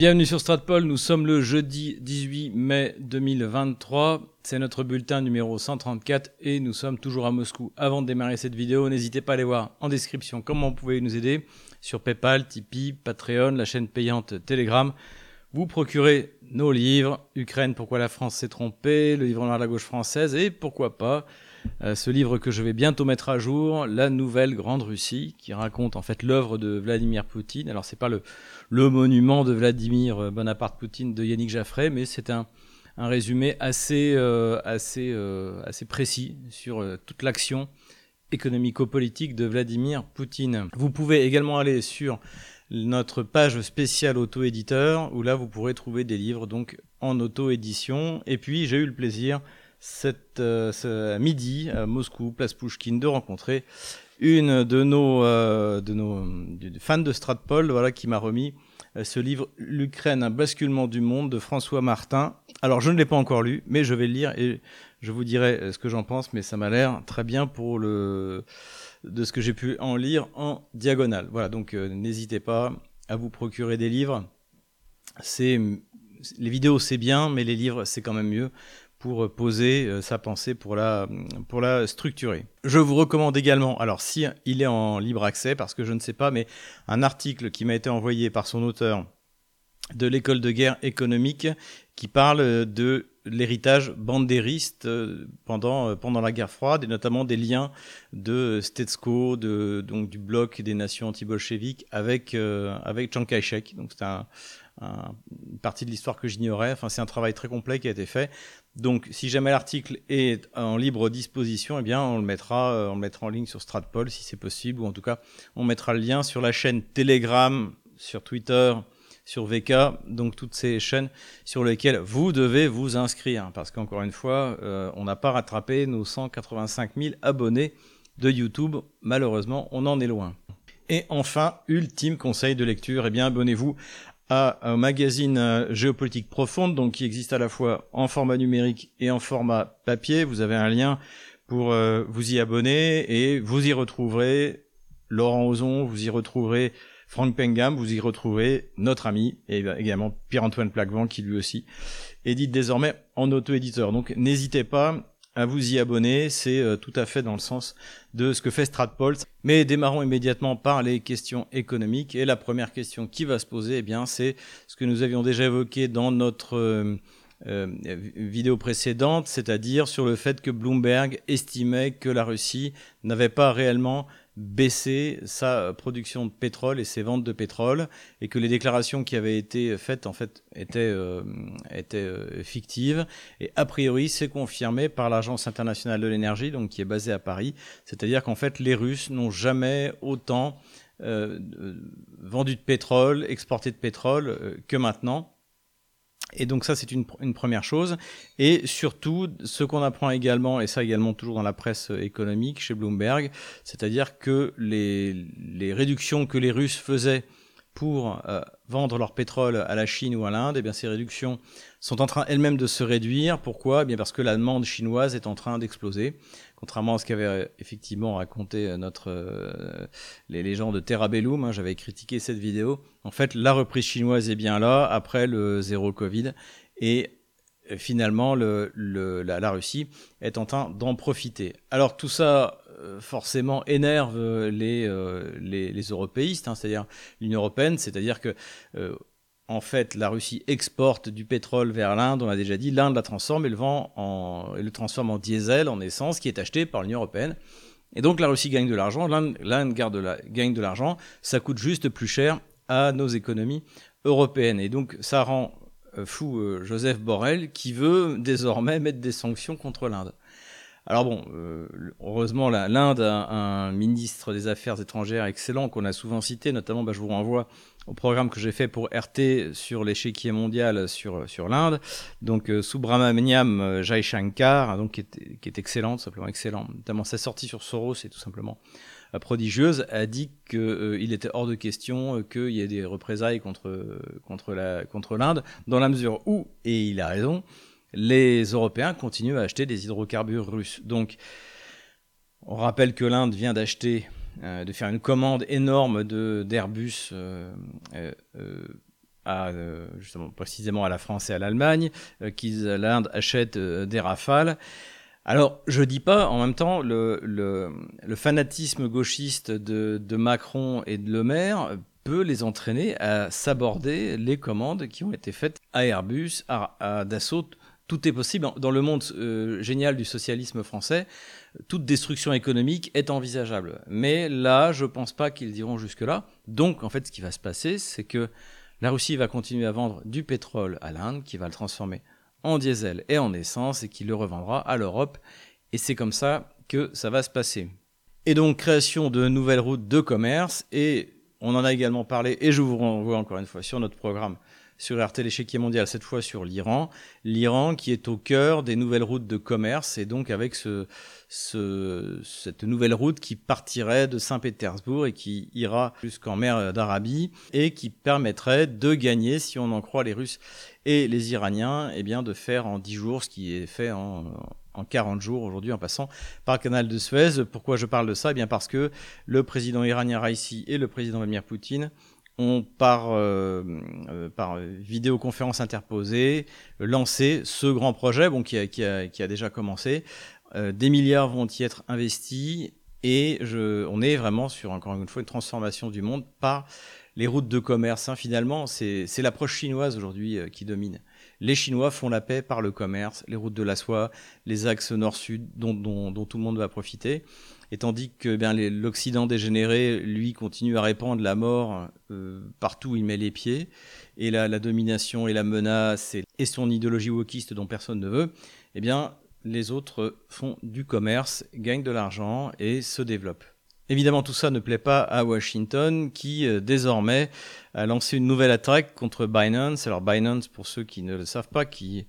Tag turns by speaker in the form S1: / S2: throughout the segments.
S1: Bienvenue sur Stratpol, nous sommes le jeudi 18 mai 2023, c'est notre bulletin numéro 134 et nous sommes toujours à Moscou. Avant de démarrer cette vidéo, n'hésitez pas à aller voir en description comment vous pouvez nous aider sur PayPal, Tipeee, Patreon, la chaîne payante Telegram. Vous procurez nos livres, Ukraine, pourquoi la France s'est trompée, le livre noir de la gauche française et pourquoi pas euh, ce livre que je vais bientôt mettre à jour, La Nouvelle Grande Russie, qui raconte en fait l'œuvre de Vladimir Poutine. Alors c'est pas le, le monument de Vladimir Bonaparte Poutine de Yannick Jaffray, mais c'est un, un résumé assez, euh, assez, euh, assez précis sur toute l'action économico-politique de Vladimir Poutine. Vous pouvez également aller sur notre page spéciale auto-éditeur où là vous pourrez trouver des livres donc en auto-édition. Et puis j'ai eu le plaisir cette, euh, ce midi à Moscou, place Pushkin, de rencontrer une de nos, euh, fans de Stratpol, voilà, qui m'a remis euh, ce livre L'Ukraine, un basculement du monde de François Martin. Alors je ne l'ai pas encore lu, mais je vais le lire et je vous dirai ce que j'en pense, mais ça m'a l'air très bien pour le de ce que j'ai pu en lire en diagonale. Voilà, donc n'hésitez pas à vous procurer des livres. C'est les vidéos c'est bien, mais les livres c'est quand même mieux pour poser euh, sa pensée, pour la, pour la structurer. Je vous recommande également, alors si il est en libre accès, parce que je ne sais pas, mais un article qui m'a été envoyé par son auteur de l'école de guerre économique qui parle de l'héritage bandériste euh, pendant, euh, pendant la guerre froide et notamment des liens de Stetsko, de, donc du bloc des nations anti-bolcheviques avec, avec Chiang Kai-shek. Donc c'est un, une partie de l'histoire que j'ignorais. Enfin, c'est un travail très complet qui a été fait. Donc, si jamais l'article est en libre disposition, eh bien, on le mettra, euh, on le mettra en ligne sur Stratpol si c'est possible, ou en tout cas, on mettra le lien sur la chaîne Telegram, sur Twitter, sur VK, donc toutes ces chaînes sur lesquelles vous devez vous inscrire, parce qu'encore une fois, euh, on n'a pas rattrapé nos 185 000 abonnés de YouTube. Malheureusement, on en est loin. Et enfin, ultime conseil de lecture, eh bien, abonnez-vous à un magazine euh, géopolitique profonde, donc qui existe à la fois en format numérique et en format papier. Vous avez un lien pour euh, vous y abonner et vous y retrouverez Laurent Ozon, vous y retrouverez Franck Pengam, vous y retrouverez notre ami et également Pierre-Antoine Plaquevent qui lui aussi édite désormais en auto-éditeur. Donc n'hésitez pas à vous y abonner, c'est euh, tout à fait dans le sens de ce que fait Stratpol. Mais démarrons immédiatement par les questions économiques. Et la première question qui va se poser, eh bien, c'est ce que nous avions déjà évoqué dans notre euh, euh, vidéo précédente, c'est-à-dire sur le fait que Bloomberg estimait que la Russie n'avait pas réellement baisser sa production de pétrole et ses ventes de pétrole et que les déclarations qui avaient été faites en fait étaient, euh, étaient euh, fictives. Et a priori c'est confirmé par l'agence internationale de l'énergie donc qui est basée à Paris. C'est-à-dire qu'en fait les Russes n'ont jamais autant euh, vendu de pétrole exporté de pétrole que maintenant et donc ça, c'est une, première chose. Et surtout, ce qu'on apprend également, et ça également toujours dans la presse économique chez Bloomberg, c'est-à-dire que les, les, réductions que les Russes faisaient pour euh, vendre leur pétrole à la Chine ou à l'Inde, eh bien ces réductions sont en train elles-mêmes de se réduire. Pourquoi? Eh bien Parce que la demande chinoise est en train d'exploser. Contrairement à ce qu'avait euh, effectivement raconté euh, notre, les, gens de Terrabellum, hein, j'avais critiqué cette vidéo. En fait, la reprise chinoise est bien là, après le zéro Covid. Et finalement, le, la, Russie est en train d'en profiter. Alors tout ça euh, forcément énerve euh, euh, les européistes, hein, c'est-à-dire l'Union européenne, c'est-à-dire que en fait, la Russie exporte du pétrole vers l'Inde, on l'a déjà dit, l'Inde la transforme et le vend en, le transforme en diesel, en essence, qui est acheté par l'Union européenne. Et donc la Russie gagne de l'argent, l'Inde gagne de l'argent, ça coûte juste plus cher à nos économies européennes. Et donc ça rend fou Joseph Borrell qui veut désormais mettre des sanctions contre l'Inde. Alors bon, euh, heureusement, l'Inde a un ministre des Affaires étrangères excellent qu'on a souvent cité, notamment bah, je vous renvoie au programme que j'ai fait pour RT sur l'échiquier mondial sur, sur l'Inde. Donc euh, Subramaniam euh, Jaishankar, donc, qui, est, excellent, simplement excellent, notamment sa sortie sur Soros est tout simplement prodigieuse, a dit qu'il était hors de question qu'il y ait des représailles contre, contre l'Inde, contre dans la mesure où, et il a raison, les Européens continuent à acheter des hydrocarbures russes. Donc, on rappelle que l'Inde vient d'acheter, euh, de faire une commande énorme d'Airbus euh, euh, justement précisément à la France et à l'Allemagne, qu'ils l'Inde achète des rafales. Alors, je dis pas, en même temps, le, le, fanatisme gauchiste de, Macron et de Le Maire peut les entraîner à s'aborder les commandes qui ont été faites à Airbus, à Dassault. Tout est possible. Dans le monde euh, génial du socialisme français, toute destruction économique est envisageable. Mais là, je pense pas qu'ils iront jusque-là. Donc, en fait, ce qui va se passer, c'est que la Russie va continuer à vendre du pétrole à l'Inde, qui va le transformer en diesel et en essence et qui le revendra à l'Europe. Et c'est comme ça que ça va se passer. Et donc création de nouvelles routes de commerce et on en a également parlé et je vous renvoie encore une fois sur notre programme sur RT l'échiquier mondial, cette fois sur l'Iran. L'Iran qui est au cœur des nouvelles routes de commerce et donc avec ce, ce, cette nouvelle route qui partirait de Saint-Pétersbourg et qui ira jusqu'en mer d'Arabie et qui permettrait de gagner, si on en croit les Russes et les Iraniens, eh bien de faire en 10 jours ce qui est fait en, en 40 jours aujourd'hui en passant par le canal de Suez. Pourquoi je parle de ça? Eh bien Parce que le président iranien Raisi et le président Vladimir Poutine ont par, euh, euh, par vidéoconférence interposée lancé ce grand projet bon, qui, a, qui, a, qui a déjà commencé. Euh, des milliards vont y être investis et je, on est vraiment sur, encore une fois, une transformation du monde par les routes de commerce. Hein. Finalement, c'est l'approche chinoise aujourd'hui qui domine. Les Chinois font la paix par le commerce, les routes de la soie, les axes nord-sud dont, tout le monde va profiter. Et tandis que bien l'Occident dégénéré, lui, continue à répandre la mort euh, partout où il met les pieds, et la, la domination et la menace et, et, son idéologie wokiste dont personne ne veut, eh bien, les autres font du commerce, gagnent de l'argent et se développent. Évidemment, tout ça ne plaît pas à Washington, qui euh, désormais a lancé une nouvelle attaque contre Binance. Alors Binance, pour ceux qui ne le savent pas, qui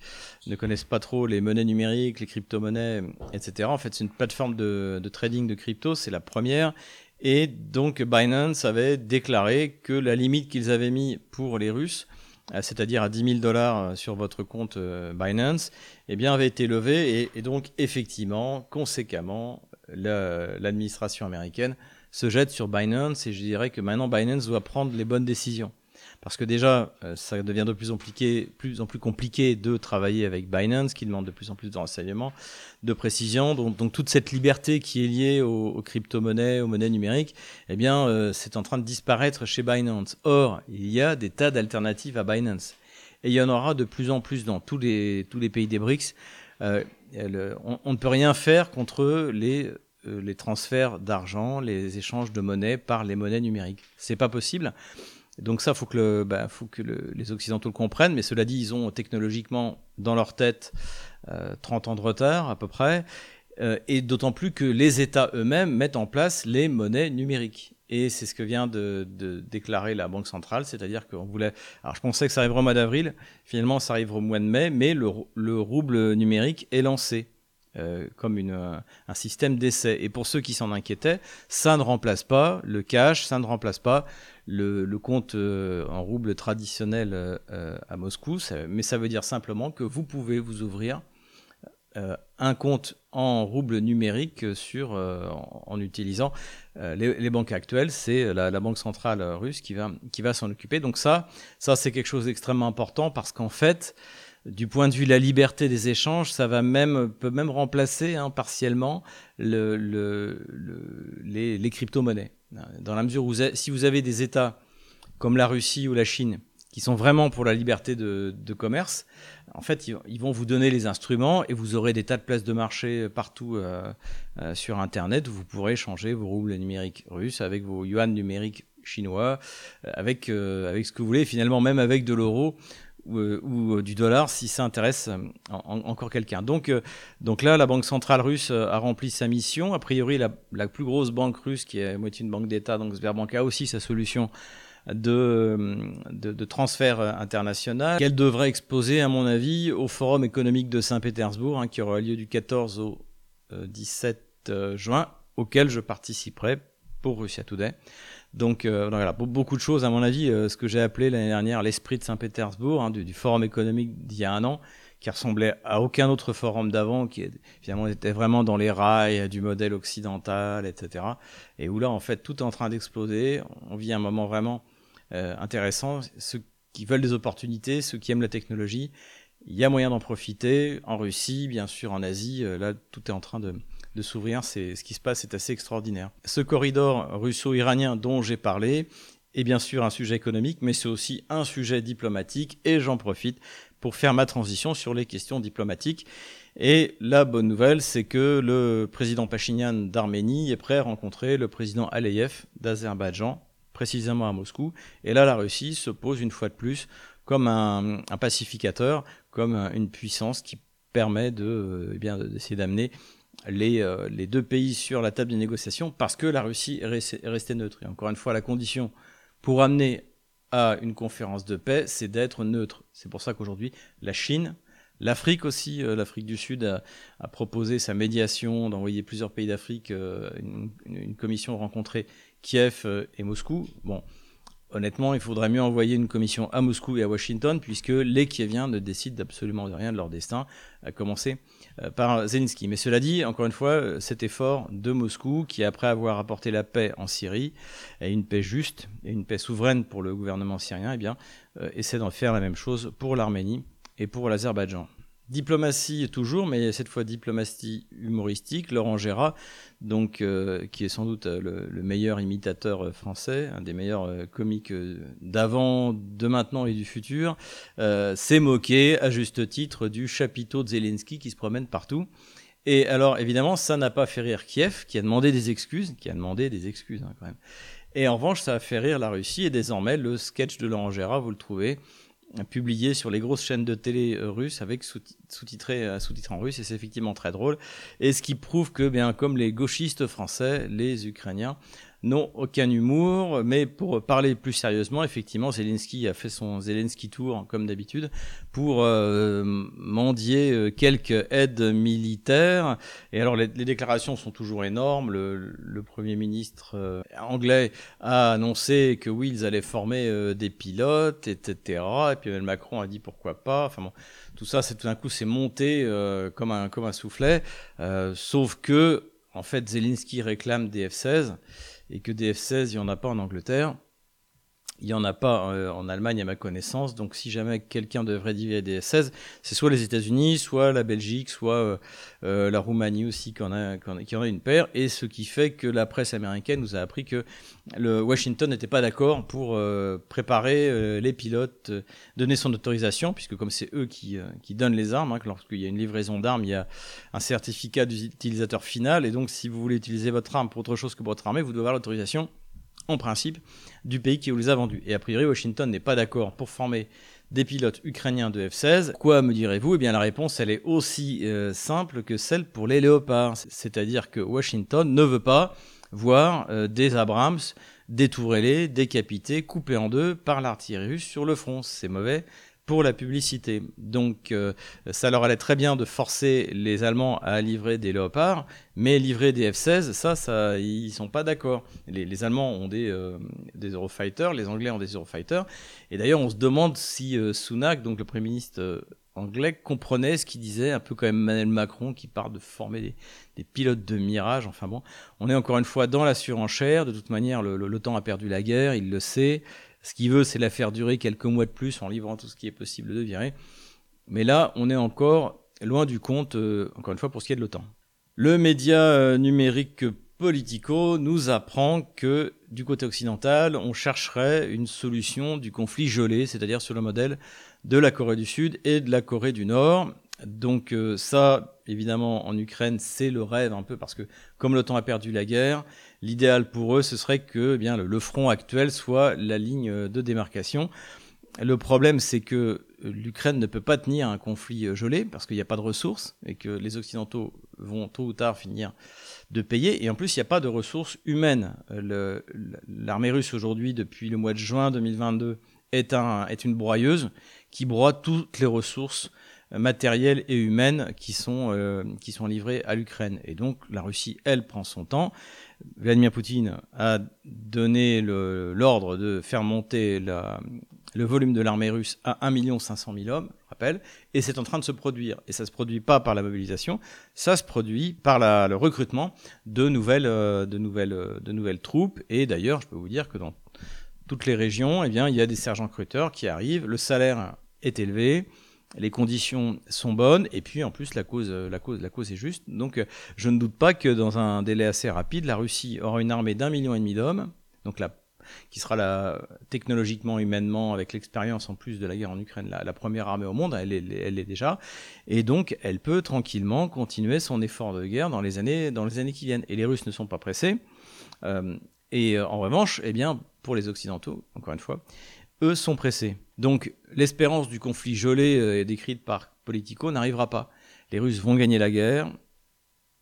S1: ne connaissent pas trop les monnaies numériques, les crypto-monnaies, etc. En fait, c'est une plateforme de, trading de crypto, c'est la première. Et donc Binance avait déclaré que la limite qu'ils avaient mis pour les Russes, euh, c'est-à-dire à 10 000 dollars euh, sur votre compte Binance, eh bien avait été levée et donc effectivement, conséquemment, l'administration américaine se jette sur Binance et je dirais que maintenant Binance doit prendre les bonnes décisions. Parce que déjà, euh, ça devient de plus en, plus, compliqué de travailler avec Binance, qui demande de plus en plus de renseignements, de précision. Donc, toute cette liberté qui est liée aux, crypto-monnaies, aux monnaies numériques, eh bien, euh, c'est en train de disparaître chez Binance. Or, il y a des tas d'alternatives à Binance. Et il y en aura de plus en plus dans tous les, tous les pays des BRICS. Euh, on, ne peut rien faire contre les, euh, les transferts d'argent, les échanges de monnaie par les monnaies numériques. C'est pas possible. Donc ça, faut que, le, bah, faut que les Occidentaux le comprennent, mais cela dit, ils ont technologiquement dans leur tête 30 euh, ans de retard à peu près, et d'autant plus que les États eux-mêmes mettent en place les monnaies numériques. Et c'est ce que vient de, déclarer la Banque centrale, c'est-à-dire qu'on voulait. Alors je pensais que ça arriverait au mois d'avril, finalement ça arrive au mois de mai, mais le, le rouble numérique est lancé. Euh, comme un système d'essai. Et pour ceux qui s'en inquiétaient, ça ne remplace pas le cash, ça ne remplace pas le, compte euh, en rouble traditionnel euh, à Moscou, mais ça veut dire simplement que vous pouvez vous ouvrir un compte en rouble numérique sur, euh, en, utilisant euh, les, banques actuelles. C'est la, banque centrale russe qui va, qui va s'en occuper. Donc ça, ça c'est quelque chose d'extrêmement important parce qu'en fait, du point de vue de la liberté des échanges, ça va même peut même remplacer hein, partiellement le, le, le, les, les crypto-monnaies. Dans la mesure où si vous avez des États comme la Russie ou la Chine qui sont vraiment pour la liberté de, commerce, en fait, ils, vont vous donner les instruments et vous aurez des tas de places de marché partout euh, euh, sur Internet où vous pourrez changer vos roubles numériques russes avec vos yuan numériques chinois, euh, avec, euh, avec ce que vous voulez, finalement même avec de l'euro ou, euh, du dollar si ça intéresse en, en, encore quelqu'un. Donc, donc là, la Banque centrale russe a rempli sa mission. A priori, la, plus grosse banque russe, qui est moitié une banque d'État, donc Sberbank, a aussi sa solution de, de, transfert international qu'elle devrait exposer, à mon avis, au Forum économique de Saint-Pétersbourg, hein, qui aura lieu du 14 au euh, 17 euh, juin, auquel je participerai pour Russia Today. Donc, euh, voilà, beaucoup de choses, à mon avis, euh, ce que j'ai appelé l'année dernière l'esprit de Saint-Pétersbourg, hein, du, Forum économique d'il y a un an, qui ressemblait à aucun autre forum d'avant, qui finalement était vraiment dans les rails du modèle occidental, etc. Et où là, en fait, tout est en train d'exploser. On vit un moment vraiment euh, intéressant. Ce qui veulent des opportunités, ceux qui aiment la technologie. Il y a moyen d'en profiter. En Russie, bien sûr, en Asie, là, tout est en train de, de s'ouvrir. C'est ce qui se passe, c'est assez extraordinaire. Ce corridor russo-iranien dont j'ai parlé est bien sûr un sujet économique, mais c'est aussi un sujet diplomatique. Et j'en profite pour faire ma transition sur les questions diplomatiques. Et la bonne nouvelle, c'est que le président Pachinian d'Arménie est prêt à rencontrer le président Aliyev d'Azerbaïdjan, précisément à Moscou. Et là, la Russie se pose une fois de plus comme un, pacificateur, comme une puissance qui permet de, eh bien, d'essayer d'amener les, euh, les, deux pays sur la table des négociations parce que la Russie est restée neutre. Et encore une fois, la condition pour amener à une conférence de paix, c'est d'être neutre. C'est pour ça qu'aujourd'hui, la Chine, l'Afrique aussi, euh, l'Afrique du Sud a, proposé sa médiation, d'envoyer plusieurs pays d'Afrique, euh, une, une, commission rencontrer Kiev et Moscou. Bon, Honnêtement, il faudrait mieux envoyer une commission à Moscou et à Washington, puisque les Kieviens ne décident absolument rien de leur destin, à commencer euh, par Zelensky. Mais cela dit, encore une fois, cet effort de Moscou, qui après avoir apporté la paix en Syrie, et une paix juste, et une paix souveraine pour le gouvernement syrien, eh bien, euh, essaie d'en faire la même chose pour l'Arménie et pour l'Azerbaïdjan. Diplomatie toujours, mais cette fois diplomatie humoristique. Laurent Gérard, donc, euh, qui est sans doute euh, le, meilleur imitateur euh, français, un des meilleurs comiques d'avant, de maintenant et du futur, s'est moqué à juste titre du chapiteau de Zelensky qui se promène partout. Et alors, évidemment, ça n'a pas fait rire Kiev, qui a demandé des excuses, qui a demandé des excuses hein, quand même. Et en revanche, ça a fait rire la Russie, et désormais, le sketch de Laurent Gérard, vous le trouvez publié sur les grosses chaînes de télé euh, russes avec sous-titré euh, sous en russe et c'est effectivement très drôle. Et ce qui prouve que bien comme les gauchistes français les ukrainiens n'ont aucun humour, mais pour parler plus sérieusement, effectivement, Zelensky a fait son Zelensky Tour, comme d'habitude, pour euh, mendier euh, quelques aides militaires. Et alors, les, déclarations sont toujours énormes. Le, Premier ministre euh, anglais a annoncé que oui, ils allaient former des pilotes, etc. Et puis Macron a dit pourquoi pas. Enfin tout ça, c'est tout d'un coup, c'est monté comme, un, comme un soufflet. sauf que, en fait, Zelensky réclame des F-16 et que des F-16, il n'y en a pas en Angleterre. Il n'y en a pas euh, en Allemagne à ma connaissance. Donc si jamais quelqu'un devrait dire des F-16, c'est soit les États-Unis, soit la Belgique, soit euh, euh, la Roumanie aussi qui en, a, une paire. Et ce qui fait que la presse américaine nous a appris que le Washington n'était pas d'accord pour préparer les pilotes, donner son autorisation, puisque comme c'est eux qui, qui, donnent les armes, hein, lorsqu'il y a une livraison d'armes, il y a un certificat d'utilisateur final. Et donc si vous voulez utiliser votre arme pour autre chose que pour votre armée, vous devez avoir l'autorisation en principe, du pays qui vous les a vendus. Et a priori, Washington n'est pas d'accord pour former des pilotes ukrainiens de F-16. Quoi me direz-vous? Eh bien, la réponse, elle est aussi euh, simple que celle pour les léopards. C'est-à-dire que Washington ne veut pas voir euh, des Abrams détourés, décapités, coupés en deux par l'artillerie russe sur le front. C'est mauvais pour la publicité. Donc euh, ça leur allait très bien de forcer les Allemands à livrer des léopards, mais livrer des F-16, ça, ça, ils sont pas d'accord. Les, Allemands ont des, euh, des Eurofighters, les Anglais ont des Eurofighters, et d'ailleurs on se demande si euh, Sunak, donc le Premier ministre anglais, comprenait ce qu'il disait, un peu comme Emmanuel Macron qui parle de former des, pilotes de Mirage. Enfin bon, on est encore une fois dans la surenchère. De toute manière, l'OTAN a perdu la guerre, il le sait. Ce qu'il veut, c'est la faire durer quelques mois de plus en livrant tout ce qui est possible de virer. Mais là, on est encore loin du compte, euh, encore une fois, pour ce qui est de l'OTAN. Le média euh, numérique Politico nous apprend que du côté occidental, on chercherait une solution du conflit gelé, c'est-à-dire sur le modèle de la Corée du Sud et de la Corée du Nord. Donc euh, ça, évidemment, en Ukraine, c'est le rêve un peu parce que comme l'OTAN a perdu la guerre, l'idéal pour eux, ce serait que eh bien le, front actuel soit la ligne de démarcation. Le problème, c'est que l'Ukraine ne peut pas tenir un conflit gelé parce qu'il n'y a pas de ressources et que les Occidentaux vont tôt ou tard finir de payer. Et en plus, il n'y a pas de ressources humaines. L'armée russe aujourd'hui, depuis le mois de juin 2022, est, un, est une broyeuse qui broie toutes les ressources matérielles et humaines qui sont, euh, qui sont livrées à l'Ukraine. Et donc la Russie, elle, prend son temps. Vladimir Poutine a donné l'ordre de faire monter la, le volume de l'armée russe à 1 500 000 hommes, je rappelle, et c'est en train de se produire. Et ça ne se produit pas par la mobilisation, ça se produit par la, le recrutement de nouvelles, euh, de, nouvelles, de nouvelles troupes. Et d'ailleurs, je peux vous dire que dans toutes les régions, eh bien, il y a des sergents recruteurs qui arrivent, le salaire est élevé, les conditions sont bonnes et puis en plus la cause, la cause, la cause est juste. Donc je ne doute pas que dans un délai assez rapide, la Russie aura une armée d'un million et demi d'hommes, donc qui sera technologiquement, humainement, avec l'expérience en plus de la guerre en Ukraine, la, première armée au monde, elle est, elle est déjà, et donc elle peut tranquillement continuer son effort de guerre dans les années, dans les années qui viennent. Et les Russes ne sont pas pressés. Euh, et en revanche, eh bien, pour les Occidentaux, encore une fois, eux sont pressés. Donc l'espérance du conflit gelé euh, décrite par Politico n'arrivera pas. Les Russes vont gagner la guerre,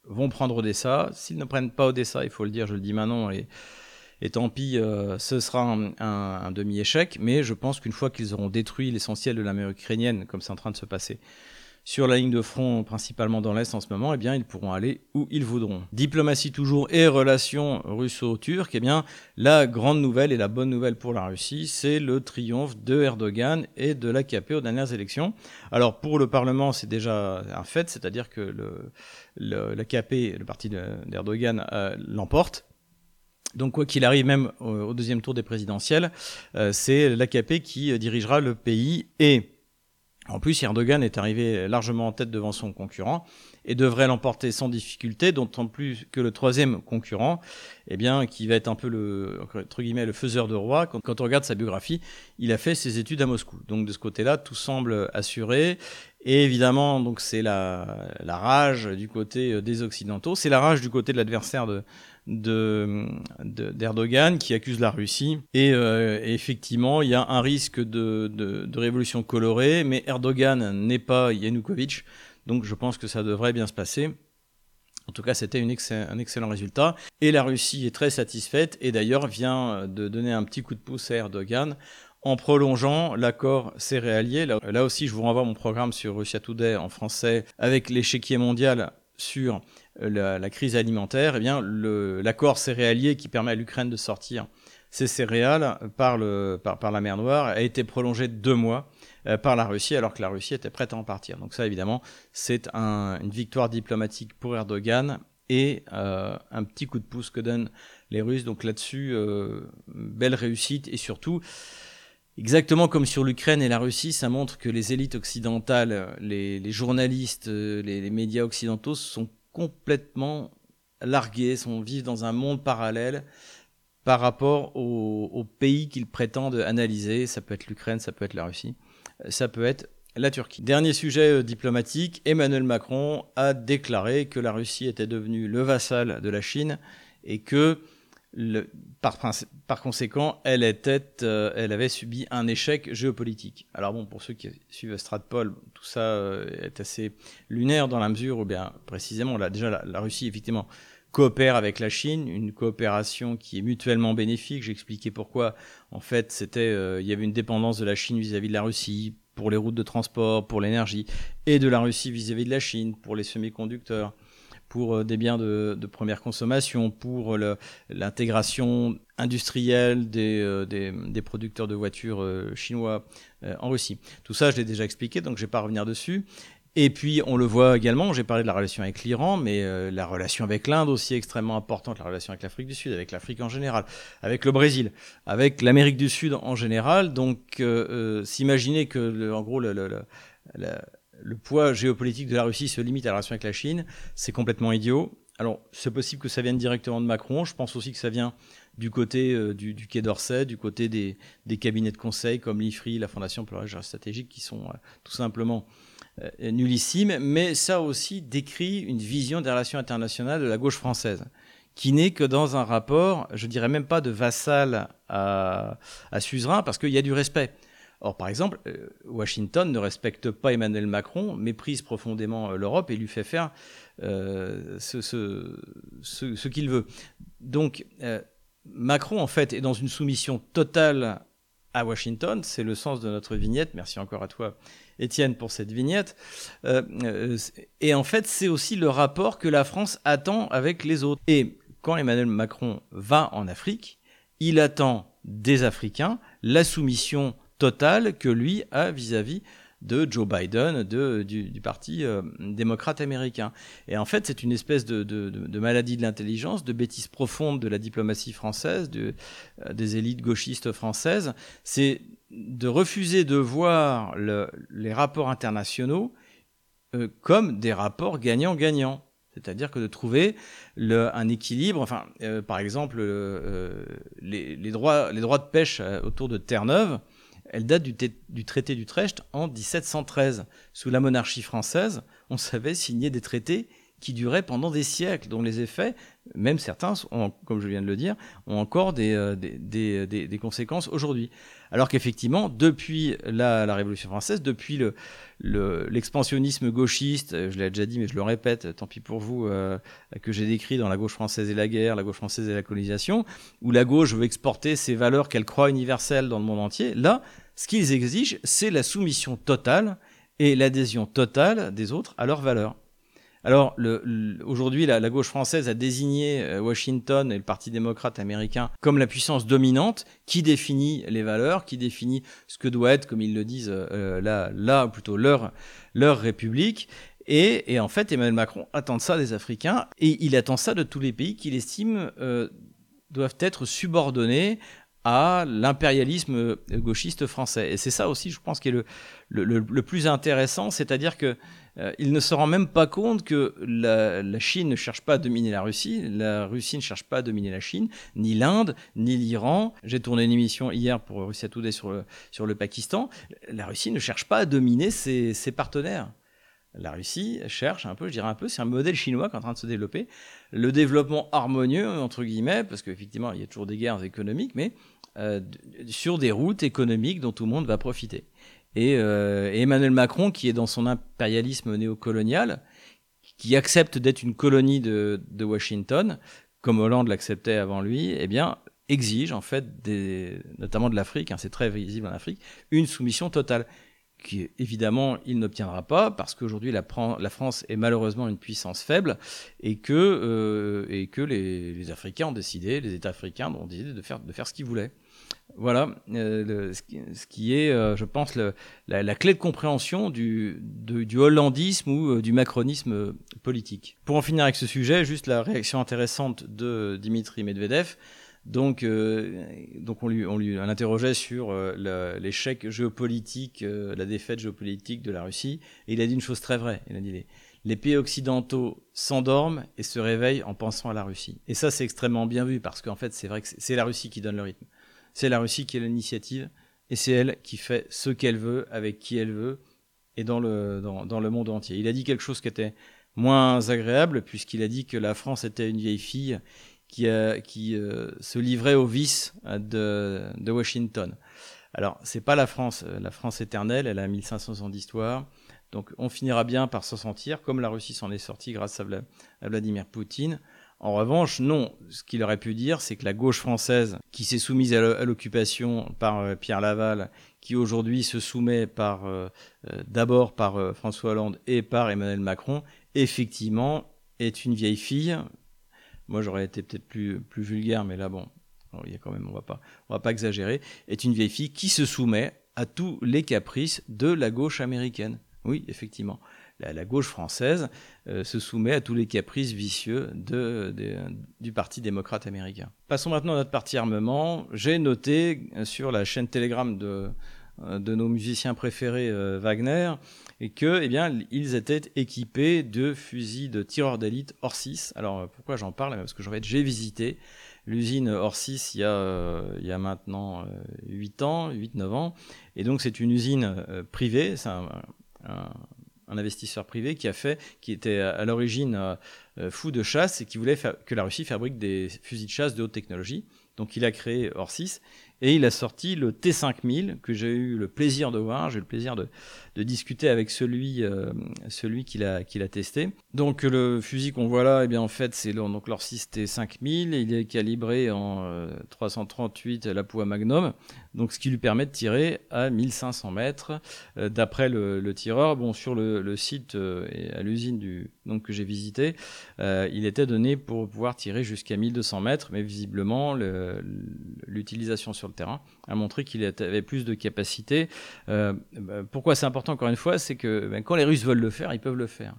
S1: vont prendre Odessa. S'ils ne prennent pas Odessa, il faut le dire, je le dis maintenant, et, et tant pis, euh, ce sera un demi-échec. Mais je pense qu'une fois qu'ils auront détruit l'essentiel de la mer ukrainienne, comme c'est en train de se passer, sur la ligne de front, principalement dans l'Est en ce moment, eh bien, ils pourront aller où ils voudront. Diplomatie toujours et relations russo-turques, eh bien, la grande nouvelle et la bonne nouvelle pour la Russie, c'est le triomphe de Erdogan et de l'AKP aux dernières élections. Alors, pour le Parlement, c'est déjà un fait, c'est-à-dire que l'AKP, le, le, parti d'Erdogan, euh, l'emporte. Donc quoi qu'il arrive, même au, deuxième tour des présidentielles, euh, c'est l'AKP qui dirigera le pays et en plus, Erdogan est arrivé largement en tête devant son concurrent et devrait l'emporter sans difficulté, d'autant plus que le troisième concurrent, eh bien, qui va être un peu le, entre guillemets, le faiseur de roi, quand, on regarde sa biographie, il a fait ses études à Moscou. Donc de ce côté-là, tout semble assuré. Et évidemment, donc c'est la, rage du côté des Occidentaux, c'est la rage du côté de l'adversaire de, d'Erdogan de, qui accuse la Russie. Euh, et, effectivement, il y a un risque de, de, révolution colorée, mais Erdogan n'est pas Yanukovych, donc je pense que ça devrait bien se passer. En tout cas, c'était un excellent résultat. Et la Russie est très satisfaite et d'ailleurs vient de donner un petit coup de pouce à Erdogan en prolongeant l'accord céréalier. Là, aussi, je vous renvoie mon programme sur Russia Today en français avec l'échiquier mondial sur euh, la, crise alimentaire, eh bien, l'accord céréalier qui permet à l'Ukraine de sortir ses céréales par, par, la mer Noire a été prolongé de deux mois euh, par la Russie, alors que la Russie était prête à en partir. Donc ça, évidemment, c'est un, une victoire diplomatique pour Erdogan et euh, un petit coup de pouce que donnent les Russes. Donc là-dessus, belle réussite et surtout, Exactement comme sur l'Ukraine et la Russie, ça montre que les élites occidentales, les, journalistes, les, les, médias occidentaux sont complètement largués, sont vivent dans un monde parallèle par rapport aux, pays qu'ils prétendent analyser. Ça peut être l'Ukraine, ça peut être la Russie, ça peut être la Turquie. Dernier sujet euh, diplomatique, Emmanuel Macron a déclaré que la Russie était devenue le vassal de la Chine et que par, conséquent, euh, elle avait subi un échec géopolitique. Alors bon, pour ceux qui suivent Stratpol, tout ça euh, est assez lunaire dans la mesure où, bien précisément, là, déjà la, Russie effectivement coopère avec la Chine, une coopération qui est mutuellement bénéfique. J'expliquais pourquoi. En fait, euh, il y avait une dépendance de la Chine vis-à-vis de la Russie pour les routes de transport, pour l'énergie, et de la Russie vis à -vis de la Chine pour les semi-conducteurs pour euh, des biens de, première consommation, pour l'intégration industrielle des, euh, des, producteurs de voitures euh, chinois en Russie. Tout ça, je l'ai déjà expliqué, donc je ne vais pas revenir dessus. Et puis, on le voit également, j'ai parlé de la relation avec l'Iran, mais la relation avec l'Inde aussi extrêmement importante, la relation avec l'Afrique du Sud, avec l'Afrique en général, avec le Brésil, avec l'Amérique du Sud en général. Donc, s'imaginer que, en gros, le, poids géopolitique de la Russie se limite à la relation avec la Chine, c'est complètement idiot. Alors, c'est possible que ça vienne directement de Macron. Je pense aussi que ça vient du côté euh, du, Quai d'Orsay, du côté des, cabinets de conseil comme l'IFRI, la Fondation pour la recherche stratégique, qui sont euh, tout simplement euh, nullissimes. Mais ça aussi décrit une vision des relations internationales de la gauche française, qui n'est que dans un rapport, je dirais même pas de vassal à, à suzerain, parce qu'il y a du respect. Or, par exemple, euh, Washington ne respecte pas Emmanuel Macron, méprise profondément euh, l'Europe et lui fait faire ce, qu'il veut. Donc, Macron, en fait, est dans une soumission totale à Washington. C'est le sens de notre vignette. Merci encore à toi, Étienne, pour cette vignette. et en fait, c'est aussi le rapport que la France attend avec les autres. Et quand Emmanuel Macron va en Afrique, il attend des Africains la soumission totale que lui a vis-à-vis de Joe Biden, de, du, parti euh, démocrate américain. Et en fait, c'est une espèce de, de, maladie de l'intelligence, de bêtise profonde de la diplomatie française, de, euh, des élites gauchistes françaises. C'est de refuser de voir le, les rapports internationaux euh, comme des rapports gagnant-gagnant. C'est-à-dire que de trouver un équilibre, enfin, par exemple, les, droits, les droits de pêche autour de Terre-Neuve, elle date du, traité d'Utrecht en 1713. Sous la monarchie française, on savait signer des traités qui duraient pendant des siècles, dont les effets, même certains, comme je viens de le dire, ont encore des, euh, conséquences aujourd'hui. Alors qu'effectivement, depuis la, Révolution française, depuis l'expansionnisme gauchiste, euh, je l'ai déjà dit, mais je le répète, tant pis pour vous, euh, que j'ai décrit dans La gauche française et la guerre, La gauche française et la colonisation, où la gauche veut exporter ses valeurs qu'elle croit universelles dans le monde entier, là, ce qu'ils exigent, c'est la soumission totale et l'adhésion totale des autres à leurs valeurs. Alors aujourd'hui, la, gauche française a désigné euh, Washington et le Parti démocrate américain comme la puissance dominante qui définit les valeurs, qui définit ce que doit être, comme ils le disent euh, là, là, plutôt leur, leur république. Et, en fait, Emmanuel Macron attend ça des Africains et il attend ça de tous les pays qu'il estime euh, doivent être subordonnés à l'impérialisme gauchiste français. Et c'est ça aussi, je pense, qui est le, le, plus intéressant, c'est-à-dire que euh, il ne se rend même pas compte que la, Chine ne cherche pas à dominer la Russie, la Russie ne cherche pas à dominer la Chine, ni l'Inde, ni l'Iran. J'ai tourné une émission hier pour Russia Today sur le, sur le Pakistan. La Russie ne cherche pas à dominer ses, partenaires. La Russie cherche un peu, je dirais un peu, c'est un modèle chinois qui est en train de se développer, le développement harmonieux, entre guillemets, parce qu'effectivement, il y a toujours des guerres économiques, mais euh, sur des routes économiques dont tout le monde va profiter. Euh, et, Emmanuel Macron, qui est dans son impérialisme néocolonial, qui accepte d'être une colonie de, Washington, comme Hollande l'acceptait avant lui, eh bien, exige en fait, notamment de l'Afrique, hein, c'est très visible en Afrique, une soumission totale qui évidemment il n'obtiendra pas parce qu'aujourd'hui la, France est malheureusement une puissance faible et que, euh, les, Africains ont décidé, les États africains ont décidé de faire ce qu'ils voulaient. Voilà euh, ce, qui, est, euh, je pense, la, clé de compréhension du, du hollandisme ou du macronisme politique. Pour en finir avec ce sujet, juste la réaction intéressante de Dimitri Medvedev donc, euh, donc on lui, on lui interrogeait sur euh, l'échec géopolitique, euh, la défaite géopolitique de la Russie, et il a dit une chose très vraie. Il a dit les, les pays occidentaux s'endorment et se réveillent en pensant à la Russie. Et ça, c'est extrêmement bien vu parce qu'en fait, c'est vrai que c'est la Russie qui donne le rythme. C'est la Russie qui a l'initiative et c'est elle qui fait ce qu'elle veut avec qui elle veut et dans le, monde entier. Il a dit quelque chose qui était moins agréable puisqu'il a dit que la France était une vieille fille qui, euh, se livrait au vice euh, de, Washington. Alors, c'est pas la France, euh, la France éternelle, elle a 1500 ans d'histoire. Donc, on finira bien par s'en sortir, comme la Russie s'en est sortie grâce à, Vladimir Poutine. En revanche, non. Ce qu'il aurait pu dire, c'est que la gauche française, qui s'est soumise à l'occupation par Pierre Laval, qui aujourd'hui se soumet par d'abord par François Hollande et par Emmanuel Macron, effectivement, est une vieille fille moi j'aurais été peut-être plus, plus vulgaire, mais là bon, il y a quand même, on va pas, on va pas exagérer, est une vieille fille qui se soumet à tous les caprices de la gauche américaine. Oui, effectivement. La, gauche française euh, se soumet à tous les caprices vicieux du Parti démocrate américain. Passons maintenant à notre partie armement. J'ai noté sur la chaîne Telegram de, euh, nos musiciens préférés euh, Wagner et que eh bien ils étaient équipés de fusils de tireurs d'élite Orsis. Alors euh, pourquoi j'en parle? Parce que fait j'ai visité l'usine Orsis il y a il y a maintenant 8 ans, 8 9 ans et donc c'est une usine privée, c'est un, investisseur privé qui a fait, qui était à l'origine fou de chasse et qui voulait que la Russie fabrique des fusils de chasse de haute technologie. Donc il a créé Orsis et il a sorti le T5000 que j'ai eu le plaisir de voir, j'ai eu le plaisir de, discuter avec celui, euh, celui qui l'a testé. Donc le fusil qu'on voit là, eh bien en fait c'est donc leur 6 T5000, il est calibré en 338 euh, la poids Magnum, donc ce qui lui permet de tirer à 1500 mètres. Euh, d'après le, tireur, bon sur le, site et à l'usine du donc que j'ai visité, il était donné pour pouvoir tirer jusqu'à 1200 mètres, mais visiblement l'utilisation sur le terrain a montré qu'il avait plus de capacité. Bah, pourquoi c'est important encore une fois, c'est que ben, quand les Russes veulent le faire, ils peuvent le faire.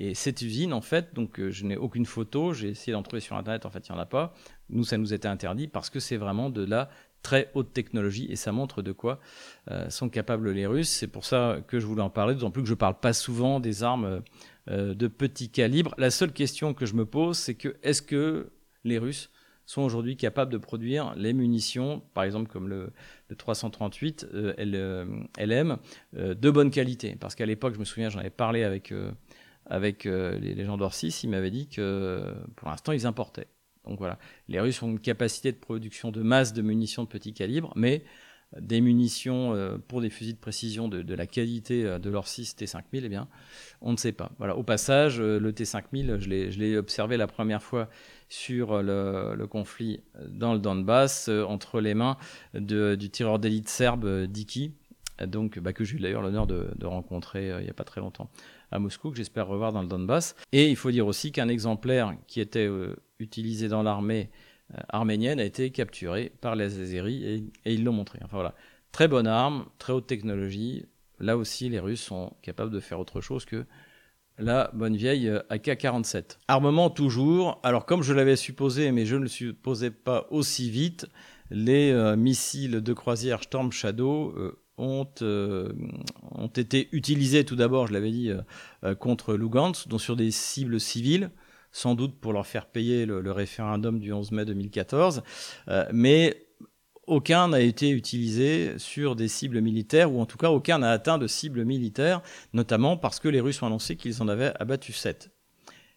S1: Et cette usine, en fait, donc je n'ai aucune photo, j'ai essayé d'en trouver sur Internet, en fait, il n'y en a pas. Nous, ça nous était interdit parce que c'est vraiment de la très haute technologie et ça montre de quoi euh, sont capables les Russes. C'est pour ça que je voulais en parler, d'autant plus que je ne parle pas souvent des armes euh, de petit calibre. La seule question que je me pose, c'est que est-ce que les Russes sont aujourd'hui capables de produire les munitions, par exemple comme le, 338 euh, LM, de bonne qualité? Parce qu'à l'époque, je me souviens, j'en avais parlé avec, avec les, les gens d'Orsis, ils m'avaient dit que pour l'instant, ils importaient. Donc voilà, les Russes ont une capacité de production de masse de munitions de petit calibre, mais des munitions euh, pour des fusils de précision de, la qualité euh, de leur 6 T5000, eh bien, on ne sait pas. Voilà. Au passage, euh, le T5000, je l'ai observé la première fois sur le, conflit dans le Donbass entre les mains du tireur d'élite serbe Diki, donc bah, que j'ai eu d'ailleurs l'honneur de, rencontrer il n'y a pas très longtemps à Moscou, que j'espère revoir dans le Donbass. Et il faut dire aussi qu'un exemplaire qui était utilisé dans l'armée arménienne a été capturé par les Azéris et, ils l'ont montré. Enfin voilà, très bonne arme, très haute technologie. Là aussi, les Russes sont capables de faire autre chose que la bonne vieille euh, AK-47. Armement toujours. Alors comme je l'avais supposé, mais je ne le supposais pas aussi vite, les euh, missiles de croisière Storm Shadow ont, ont, été utilisés tout d'abord, je l'avais dit, contre Lugansk, donc sur des cibles civiles sans doute pour leur faire payer le, référendum du 11 mai 2014, euh, mais aucun n'a été utilisé sur des cibles militaires, ou en tout cas aucun n'a atteint de cibles militaires, notamment parce que les Russes ont annoncé qu'ils en avaient abattu 7.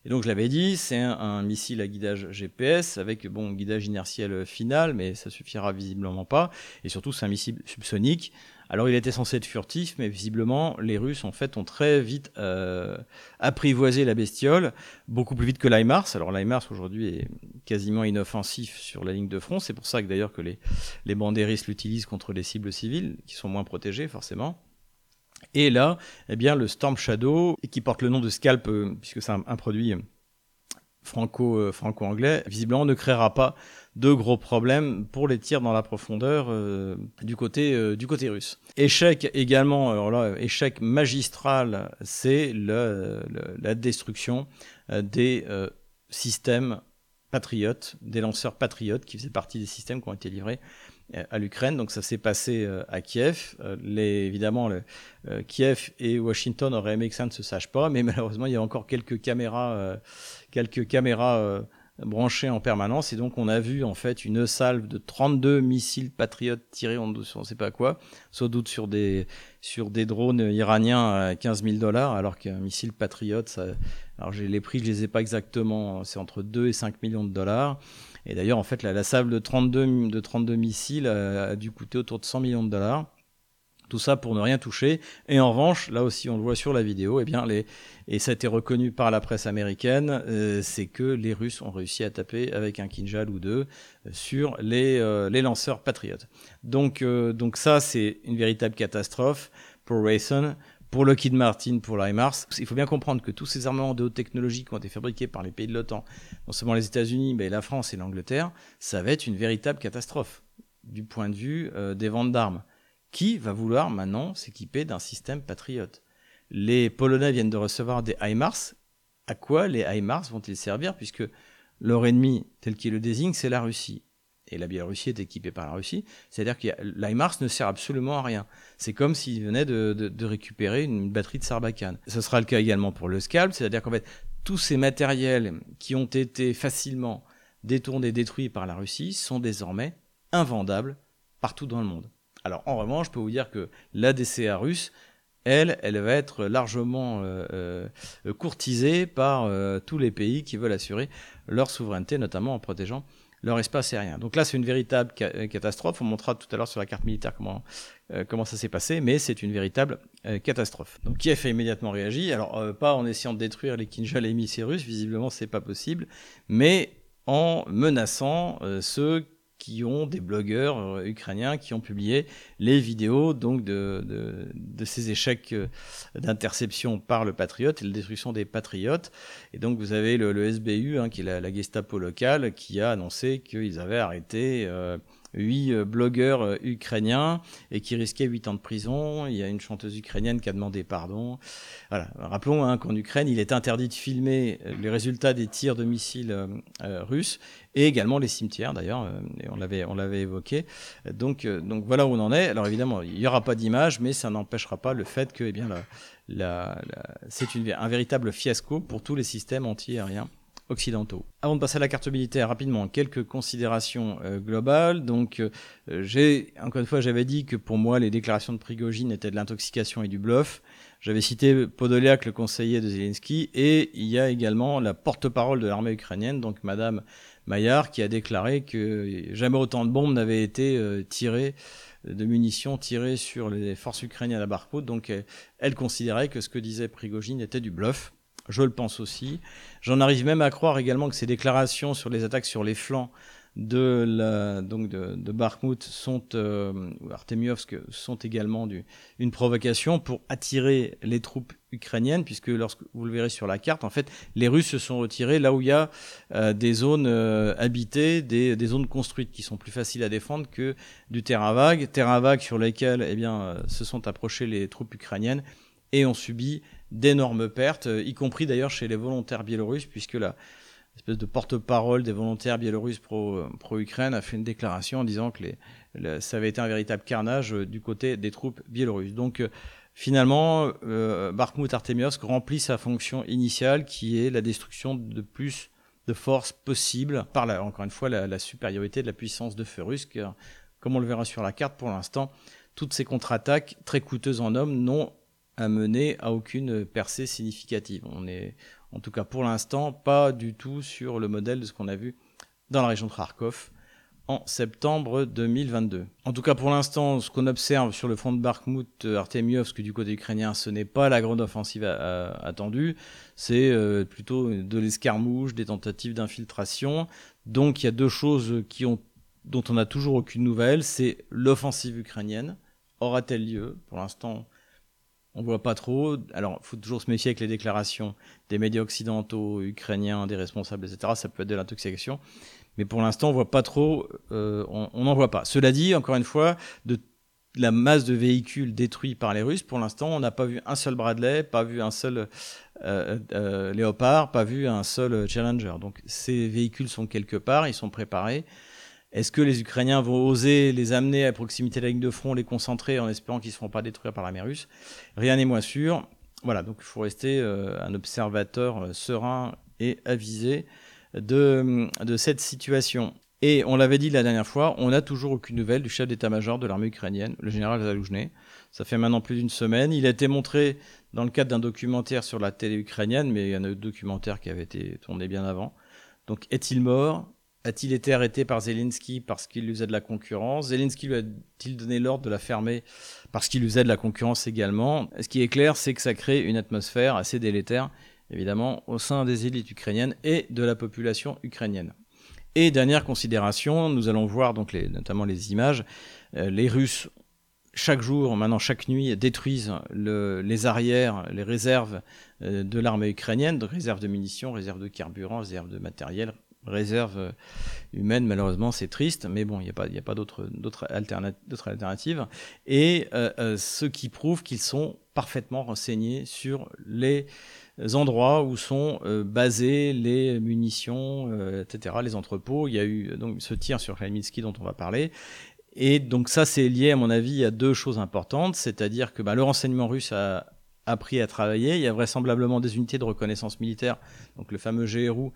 S1: Et donc je l'avais dit, c'est un, missile à guidage GPS avec bon guidage inertiel final, mais ça suffira visiblement pas. Et surtout c'est un missile subsonique alors il était censé être furtif, mais visiblement les Russes en fait ont très vite euh, apprivoisé la bestiole, beaucoup plus vite que l'IMARS. Alors l'IMARS aujourd'hui est quasiment inoffensif sur la ligne de front, c'est pour ça que d'ailleurs que les, les bandéristes l'utilisent contre les cibles civiles, qui sont moins protégées forcément. Et là, eh bien, le Storm Shadow, qui porte le nom de Scalp, euh, puisque c'est un, produit franco, euh, franco-anglais, visiblement ne créera pas de gros problèmes pour les tirs dans la profondeur euh, du, côté, euh, du côté russe. Échec également, alors là, échec magistral, c'est la destruction des systèmes patriotes, des lanceurs patriotes qui faisaient partie des systèmes qui ont été livrés à l'Ukraine. Donc ça s'est passé à Kiev. Évidemment, Kiev et Washington auraient aimé que ça ne se sache pas, mais malheureusement, il y a encore quelques caméras, quelques caméras branché en permanence. Et donc, on a vu en fait une salve de 32 missiles patriotes tirés, on ne sait pas quoi, sans doute sur des, sur des drones iraniens à 15 000 dollars, alors qu'un missile patriote, alors j'ai les prix, je les ai pas exactement, c'est entre 2 et 5 millions de dollars. Et d'ailleurs, en fait, la, salve de 32, de 32 missiles a dû coûter autour de 100 millions de dollars. Tout ça pour ne rien toucher. Et en revanche, là aussi, on le voit sur la vidéo, et eh et ça a été reconnu par la presse américaine, euh, c'est que les Russes ont réussi à taper avec un Kinjal ou deux euh, sur les, euh, les lanceurs patriotes. Donc, donc ça, c'est une véritable catastrophe pour Rayson, pour Lockheed Martin, pour l'IMARS. Il faut bien comprendre que tous ces armements de haute technologie qui ont été fabriqués par les pays de l'OTAN, non seulement les États-Unis, mais la France et l'Angleterre, ça va être une véritable catastrophe du point de vue des ventes d'armes. Qui va vouloir maintenant s'équiper d'un système patriote? Les Polonais viennent de recevoir des HIMARS. À quoi les HIMARS vont-ils servir puisque leur ennemi, tel qu'il le désigne, c'est la Russie? Et la Biélorussie est équipée par la Russie, c'est-à-dire que l'HIMARS ne sert absolument à rien. C'est comme s'il venait de, récupérer une batterie de Sarbacane. Ce sera le cas également pour le Scalp, c'est-à-dire qu'en fait, tous ces matériels qui ont été facilement détournés, détruits par la Russie, sont désormais invendables partout dans le monde. Alors en revanche, je peux vous dire que l'ADCA russe, elle, elle va être largement euh, euh, courtisée par euh, tous les pays qui veulent assurer leur souveraineté, notamment en protégeant leur espace aérien. Donc là, c'est une véritable catastrophe. On montrera tout à l'heure sur la carte militaire comment, comment ça s'est passé, mais c'est une véritable catastrophe. Donc Kiev a immédiatement réagi. Alors, pas en essayant de détruire les Kinjal et russes, visiblement, c'est pas possible, mais en menaçant ceux qui ont des blogueurs euh, ukrainiens qui ont publié les vidéos donc de, de, ces échecs euh, d'interception par le Patriote et la destruction des Patriotes. Et donc vous avez le, SBU, hein, qui est la, la, Gestapo locale, qui a annoncé qu'ils avaient arrêté euh, huit euh, blogueurs euh, ukrainiens et qui risquaient huit ans de prison. Il y a une chanteuse ukrainienne qui a demandé pardon. Voilà. Rappelons hein, qu'en Ukraine, il est interdit de filmer euh, les résultats des tirs de missiles russes et également les cimetières d'ailleurs. On l'avait on l'avait évoqué. Donc donc voilà où on en est. Alors évidemment, il n'y aura pas d'image, mais ça n'empêchera pas le fait que eh bien c'est un véritable fiasco pour tous les systèmes anti-aériens Avant de passer à la carte militaire, rapidement, quelques considérations euh, globales. Donc, euh, encore une fois, j'avais dit que pour moi, les déclarations de Prigogine étaient de l'intoxication et du bluff. J'avais cité Podoliak, le conseiller de Zelensky, et il y a également la porte-parole de l'armée ukrainienne, donc Madame Maillard, qui a déclaré que jamais autant de bombes n'avaient été euh, tirées de munitions tirées sur les forces ukrainiennes à Barkhout. Donc, elle considérait que ce que disait Prigogine était du bluff. Je le pense aussi. J'en arrive même à croire également que ces déclarations sur les attaques sur les flancs de donc de, Bakhmut sont euh, Artemiovsk sont également une provocation pour attirer les troupes ukrainiennes puisque vous le verrez sur la carte en fait les Russes se sont retirés là où il y a euh, des zones euh, habitées des, zones construites qui sont plus faciles à défendre que du terrain vague terrain vague sur lesquels eh se sont approchées les troupes ukrainiennes et ont subi d'énormes pertes, euh, y compris d'ailleurs chez les volontaires biélorusses, puisque la espèce de porte-parole des volontaires biélorusses pro-Ukraine pro a fait une déclaration en disant que ça avait été un véritable carnage euh, du côté des troupes biélorusses. Donc euh, finalement, euh, Artemiovsk remplit sa fonction initiale qui est la destruction de plus de forces possibles par, la, encore une fois, la, la supériorité de la puissance de feu russe. Car, comme on le verra sur la carte pour l'instant, toutes ces contre-attaques très coûteuses en hommes n'ont à mener à aucune percée significative. On est, en tout cas pour l'instant, pas du tout sur le modèle de ce qu'on a vu dans la région de Kharkov en septembre 2022. En tout cas pour l'instant, ce qu'on observe sur le front de Bakhmut, Artemiovsk du côté ukrainien, ce n'est pas la grande offensive attendue, c'est euh, plutôt de l'escarmouche, des tentatives d'infiltration. Donc il y a deux choses qui ont, dont on n'a toujours aucune nouvelle, c'est l'offensive ukrainienne. Aura-t-elle lieu? Pour l'instant, on voit pas trop. Alors, faut toujours se méfier avec les déclarations des médias occidentaux, ukrainiens, des responsables, etc. Ça peut être de l'intoxication. Mais pour l'instant, on voit pas trop, euh, on n'en voit pas. Cela dit, encore une fois, de la masse de véhicules détruits par les Russes, pour l'instant, on n'a pas vu un seul Bradley, pas vu un seul euh, euh, Léopard, pas vu un seul Challenger. Donc, ces véhicules sont quelque part, ils sont préparés. Est-ce que les Ukrainiens vont oser les amener à proximité de la ligne de front, les concentrer en espérant qu'ils ne seront pas détruits par l'armée russe? Rien n'est moins sûr. Voilà, donc il faut rester euh, un observateur euh, serein et avisé de, cette situation. Et on l'avait dit la dernière fois, on n'a toujours aucune nouvelle du chef d'état-major de l'armée ukrainienne, le général Zaloujny. Ça fait maintenant plus d'une semaine. Il a été montré dans le cadre d'un documentaire sur la télé ukrainienne, mais il y a un autre documentaire qui avait été tourné bien avant. Donc est-il mort? A-t-il été arrêté par Zelensky parce qu'il usait de la concurrence? Zelensky lui a-t-il donné l'ordre de la fermer parce qu'il usait de la concurrence également? Ce qui est clair, c'est que ça crée une atmosphère assez délétère, évidemment, au sein des élites ukrainiennes et de la population ukrainienne. Et dernière considération, nous allons voir donc notamment les images. Euh, les Russes, chaque jour, maintenant chaque nuit, détruisent le, les arrières, les réserves euh, de l'armée ukrainienne, réserves de munitions, réserves de carburant, réserves de matériel, réserve euh, humaine, malheureusement, c'est triste, mais bon, il n'y a pas, d'autres alterna alternatives. Et euh, euh, ce qui prouve qu'ils sont parfaitement renseignés sur les endroits où sont basées les munitions, etc., les entrepôts. Il y a eu donc ce tir sur Khmelnytsky dont on va parler. Et donc ça, c'est lié, à mon avis, à deux choses importantes, c'est-à-dire que bah, le renseignement russe a appris à travailler. Il y a vraisemblablement des unités de reconnaissance militaire, donc le fameux GRU,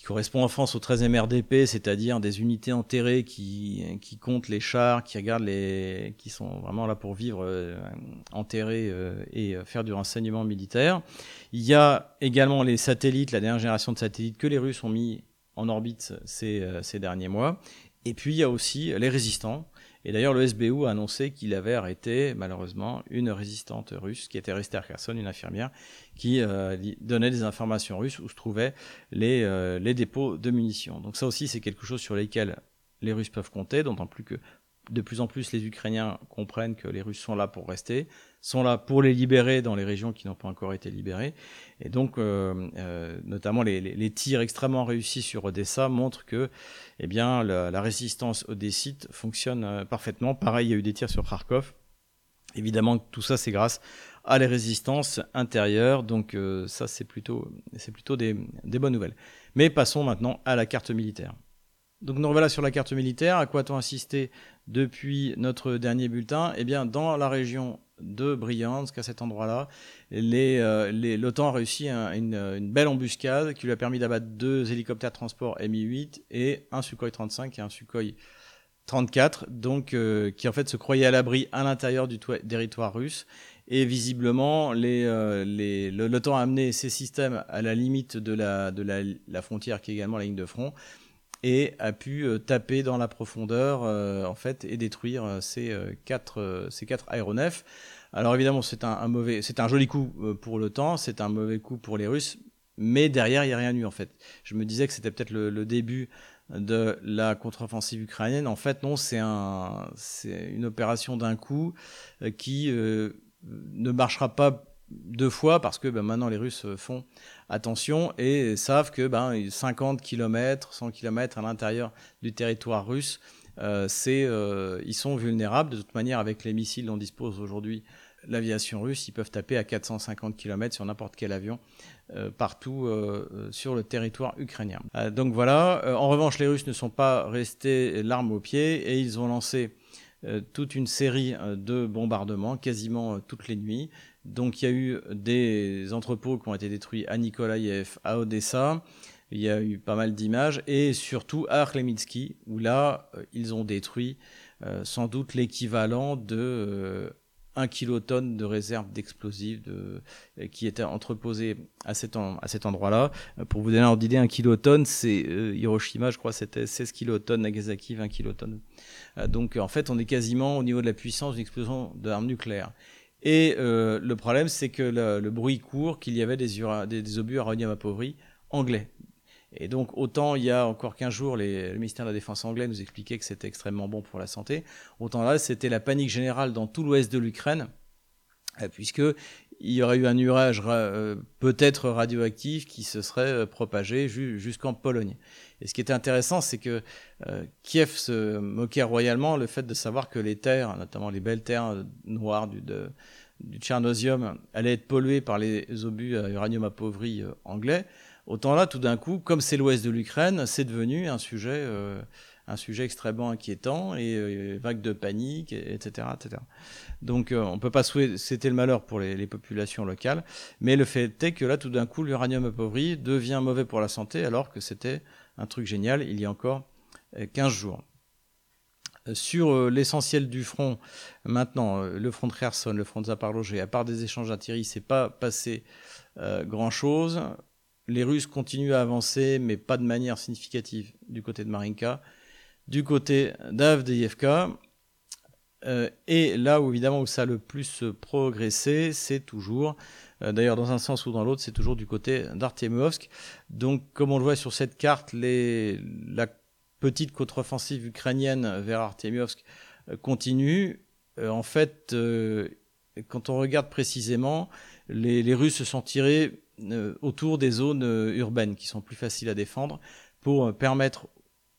S1: qui correspond en France au 13e RDP, c'est-à-dire des unités enterrées qui, comptent les chars, qui les, qui sont vraiment là pour vivre euh, enterrés euh, et faire du renseignement militaire. Il y a également les satellites, la dernière génération de satellites que les Russes ont mis en orbite ces, euh, ces derniers mois. Et puis il y a aussi les résistants, et d'ailleurs, le SBU a annoncé qu'il avait arrêté, malheureusement, une résistante russe qui était restée à Kherson, une infirmière, qui euh, donnait des informations russes où se trouvaient les, euh, les dépôts de munitions. Donc ça aussi, c'est quelque chose sur lesquels les Russes peuvent compter, d'autant plus que de plus en plus les Ukrainiens comprennent que les Russes sont là pour rester, sont là pour les libérer dans les régions qui n'ont pas encore été libérées. Et donc, euh, euh, notamment les, tirs extrêmement réussis sur Odessa montrent que eh bien, la, résistance odessite fonctionne euh, parfaitement. Pareil, il y a eu des tirs sur Kharkov. Évidemment, tout ça, c'est grâce à les résistances intérieures. Donc, ça, c'est plutôt, des bonnes nouvelles. Mais passons maintenant à la carte militaire. Donc nous revoilà sur la carte militaire. À quoi a-t-on depuis notre dernier bulletin Eh bien, dans la région de Bryansk, à cet endroit-là, euh, l'OTAN a réussi une, belle embuscade qui lui a permis d'abattre deux hélicoptères transport Mi-8 et un Sukhoi 35 et un Sukhoi 34, donc euh, qui en fait se croyaient à l'abri à l'intérieur du territoire russe. Et visiblement, euh, l'OTAN a amené ces systèmes à la limite de la frontière qui est également la ligne de front et a pu euh, taper dans la profondeur euh, en fait et détruire euh, ces quatre ces quatre aéronefs. Alors évidemment, c'est un, mauvais, c'est un joli coup pour l'OTAN, c'est un mauvais coup pour les Russes, mais derrière il n'y a rien eu en fait. Je me disais que c'était peut-être le, début de la contre-offensive ukrainienne. En fait, non, c'est un, c'est une opération d'un coup qui ne marchera pas deux fois parce que ben, maintenant les Russes font attention et savent que ben, 50 km, 100 km à l'intérieur du territoire russe, euh, euh, ils sont vulnérables. De toute manière, avec les missiles dont dispose aujourd'hui l'aviation russe, ils peuvent taper à 450 km sur n'importe quel avion euh, partout sur le territoire ukrainien. donc voilà, en revanche, les Russes ne sont pas restés l'arme au pied et ils ont lancé toute une série de bombardements quasiment toutes les nuits. Donc il y a eu des entrepôts qui ont été détruits à Nikolaïev, à Odessa. Il y a eu pas mal d'images et surtout à Arlemitsky où là euh, ils ont détruit euh, sans doute l'équivalent de euh, 1 kilotonne de réserve d'explosifs qui étaient cet, à cet endroit-là. Pour vous donner un ordre d'idée, 1 kilotonne, c'est Hiroshima, je crois, c'était 16 kilotonnes, Nagasaki 20 kilotonnes. donc en fait, on est quasiment au niveau de la puissance d'une explosion d'armes nucléaires. Et euh, le problème, c'est que le, bruit court qu'il y avait des, des, obus uranium appauvris anglais. Et donc, autant il y a encore 15 jours, le ministère de la Défense anglais nous expliquait que c'était extrêmement bon pour la santé, autant là, c'était la panique générale dans tout l'ouest de l'Ukraine, euh, puisque il y aurait eu un nuage euh, peut-être radioactif qui se serait euh, propagé jusqu'en Pologne. Et ce qui était intéressant, c'est que euh, Kiev se moquait royalement le fait de savoir que les terres, notamment les belles terres noires du, du Tchernosium, allaient être polluées par les obus à uranium appauvri anglais. Autant là, tout d'un coup, comme c'est l'ouest de l'Ukraine, c'est devenu un sujet un sujet extrêmement inquiétant et euh, vague de panique, etc. etc. Donc euh, on ne peut pas souhaiter, c'était le malheur pour les, populations locales, mais le fait est que là tout d'un coup l'uranium appauvri devient mauvais pour la santé alors que c'était un truc génial il y a encore 15 euh, jours. Sur l'essentiel du front, maintenant, le front de Kherson, le front de Zaporozhye, à part des échanges d'artillerie, c'est pas passé grand-chose. Les Russes continuent à avancer, mais pas de manière significative du côté de Marinka du côté d'Avdeyevka. Euh, et là où évidemment où ça a le plus progressé, c'est toujours, euh, d'ailleurs dans un sens ou dans l'autre, c'est toujours du côté d'Artemovsk. Donc comme on le voit sur cette carte, les, la petite contre-offensive ukrainienne vers Artemovsk euh, continue. en fait, quand on regarde précisément, les, les Russes se sont tirés autour des zones urbaines qui sont plus faciles à défendre pour permettre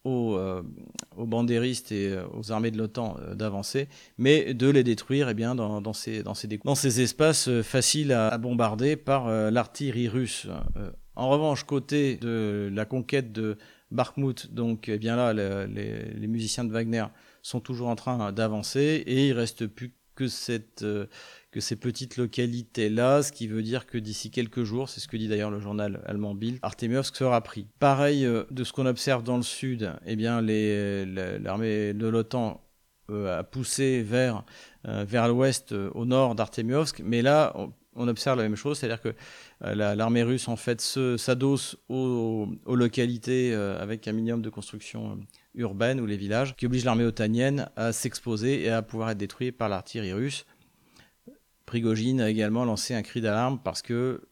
S1: aux, euh, bandéristes et euh, aux armées de l'OTAN euh, d'avancer, mais de les détruire eh bien, dans, ces, dans, ces, dans ces espaces faciles à, bombarder par l'artillerie russe. en revanche, côté de la conquête de Bakhmut, donc eh bien là, les, les, musiciens de Wagner sont toujours en train d'avancer et il reste plus que cette que ces petites localités-là, ce qui veut dire que d'ici quelques jours, c'est ce que dit d'ailleurs le journal allemand Bild, Artemiovsk sera pris. Pareil euh, de ce qu'on observe dans le sud, eh bien l'armée de l'OTAN euh, a poussé vers, euh, vers l'ouest, au nord d'Artemiovsk, mais là, on, observe la même chose, c'est-à-dire que l'armée russe en fait s'adosse aux, aux, localités avec un minimum de construction urbaine ou les villages, qui oblige l'armée otanienne à s'exposer et à pouvoir être détruite par l'artillerie russe. Prigogine a également lancé un cri d'alarme parce que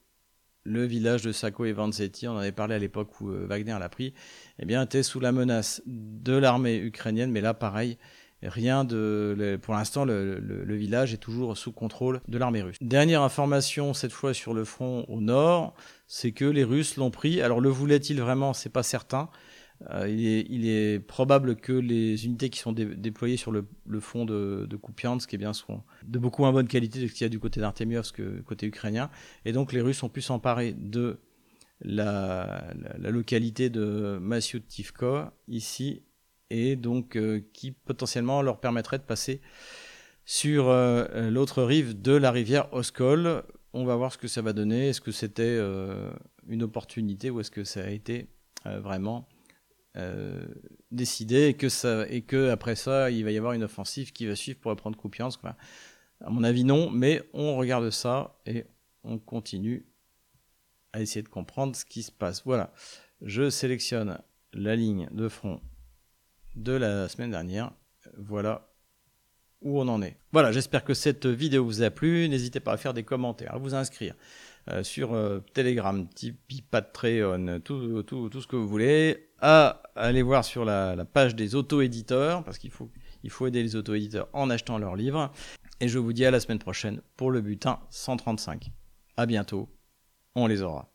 S1: le village de Sako et Vanzetti, on en avait parlé à l'époque où Wagner l'a pris, eh bien, était sous la menace de l'armée ukrainienne, mais là, pareil, rien de. Pour l'instant, le, village est toujours sous contrôle de l'armée russe. Dernière information, cette fois sur le front au nord, c'est que les Russes l'ont pris. Alors, le voulaient-ils vraiment? C'est pas certain. Euh, il, est, probable que les unités qui sont déployées sur le, front de, de Kupiansk eh bien, seront de beaucoup moins bonne qualité que ce qu'il y a du côté d'Artemiovsk côté ukrainien. Et donc les Russes ont pu s'emparer de la, localité de Masyutivko ici et donc euh, qui potentiellement leur permettrait de passer sur euh, l'autre rive de la rivière Oskol. On va voir ce que ça va donner. Est-ce que c'était une opportunité ou est-ce que ça a été vraiment euh, décidé et que, ça, et que après ça, il va y avoir une offensive qui va suivre pour reprendre Kupiansk. À mon avis, non, mais on regarde ça et on continue à essayer de comprendre ce qui se passe. Voilà, je sélectionne la ligne de front de la semaine dernière. Voilà où on en est. Voilà, j'espère que cette vidéo vous a plu. N'hésitez pas à faire des commentaires, à vous inscrire euh, sur euh, Telegram, Tipeee, Patreon, tout, tout, tout ce que vous voulez à aller voir sur la, page des auto-éditeurs, parce qu'il faut, il faut aider les auto-éditeurs en achetant leurs livres. Et je vous dis à la semaine prochaine pour le butin 135. À bientôt, on les aura.